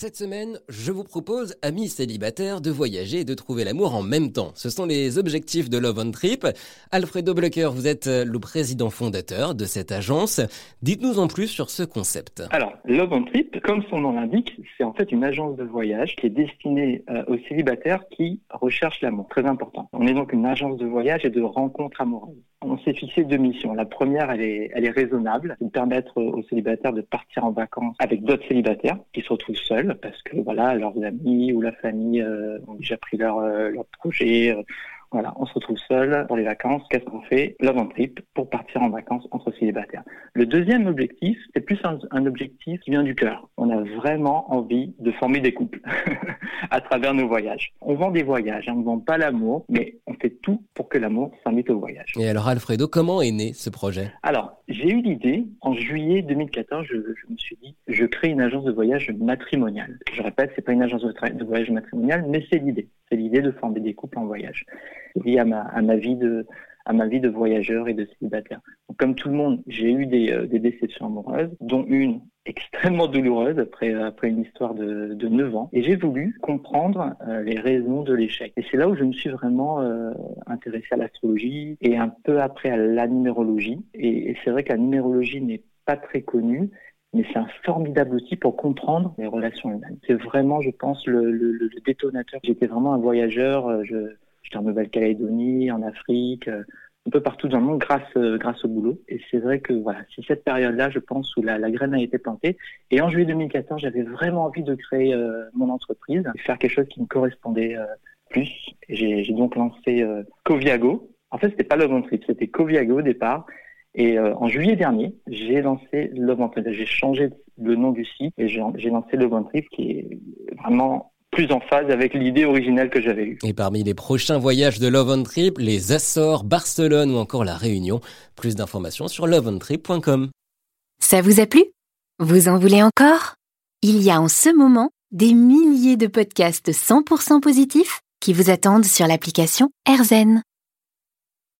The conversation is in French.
Cette semaine, je vous propose, amis célibataires, de voyager et de trouver l'amour en même temps. Ce sont les objectifs de Love on Trip. Alfredo Blocker, vous êtes le président fondateur de cette agence. Dites-nous en plus sur ce concept. Alors, Love on Trip, comme son nom l'indique, c'est en fait une agence de voyage qui est destinée euh, aux célibataires qui recherchent l'amour. Très important. On est donc une agence de voyage et de rencontres amoureuses. On s'est fixé deux missions. La première, elle est, raisonnable, c'est de permettre aux célibataires de partir en vacances avec d'autres célibataires qui se retrouvent seuls parce que voilà, leurs amis ou la famille euh, ont déjà pris leur, euh, leur projet. Euh, voilà, on se retrouve seul pour les vacances. Qu'est-ce qu'on fait? Love trip pour partir en vacances entre célibataires. Le deuxième objectif, c'est plus un, un, objectif qui vient du cœur. On a vraiment envie de former des couples à travers nos voyages. On vend des voyages, hein, on ne vend pas l'amour, mais fait tout pour que l'amour s'invite au voyage. Et alors Alfredo, comment est né ce projet? Alors, j'ai eu l'idée en juillet 2014. Je, je, me suis dit, je crée une agence de voyage matrimoniale. Je répète, c'est pas une agence de, voyage matrimoniale, mais c'est l'idée. C'est l'idée de former des couples en voyage. Lié à ma, à ma vie de à ma vie de voyageur et de célibataire. Donc, comme tout le monde, j'ai eu des, euh, des, déceptions amoureuses, dont une extrêmement douloureuse après, après une histoire de, de 9 ans. Et j'ai voulu comprendre euh, les raisons de l'échec. Et c'est là où je me suis vraiment euh, intéressé à l'astrologie et un peu après à la numérologie. Et, c'est vrai que la numérologie n'est pas très connue, mais c'est un formidable outil pour comprendre les relations humaines. C'est vraiment, je pense, le, le, le détonateur. J'étais vraiment un voyageur. Je, J'étais en Nouvelle-Calédonie, en Afrique, euh, un peu partout dans le monde grâce, euh, grâce au boulot. Et c'est vrai que voilà, c'est cette période-là, je pense, où la, la, graine a été plantée. Et en juillet 2014, j'avais vraiment envie de créer euh, mon entreprise et faire quelque chose qui me correspondait euh, plus. J'ai donc lancé euh, Coviago. En fait, c'était pas Love on Trip, c'était Coviago au départ. Et euh, en juillet dernier, j'ai lancé Love on Trip. J'ai changé le nom du site et j'ai lancé Love on Trip, qui est vraiment plus en phase avec l'idée originale que j'avais eue. Et parmi les prochains voyages de Love on Trip, les Açores, Barcelone ou encore la Réunion. Plus d'informations sur loveontrip.com. Ça vous a plu? Vous en voulez encore? Il y a en ce moment des milliers de podcasts 100% positifs qui vous attendent sur l'application AirZen.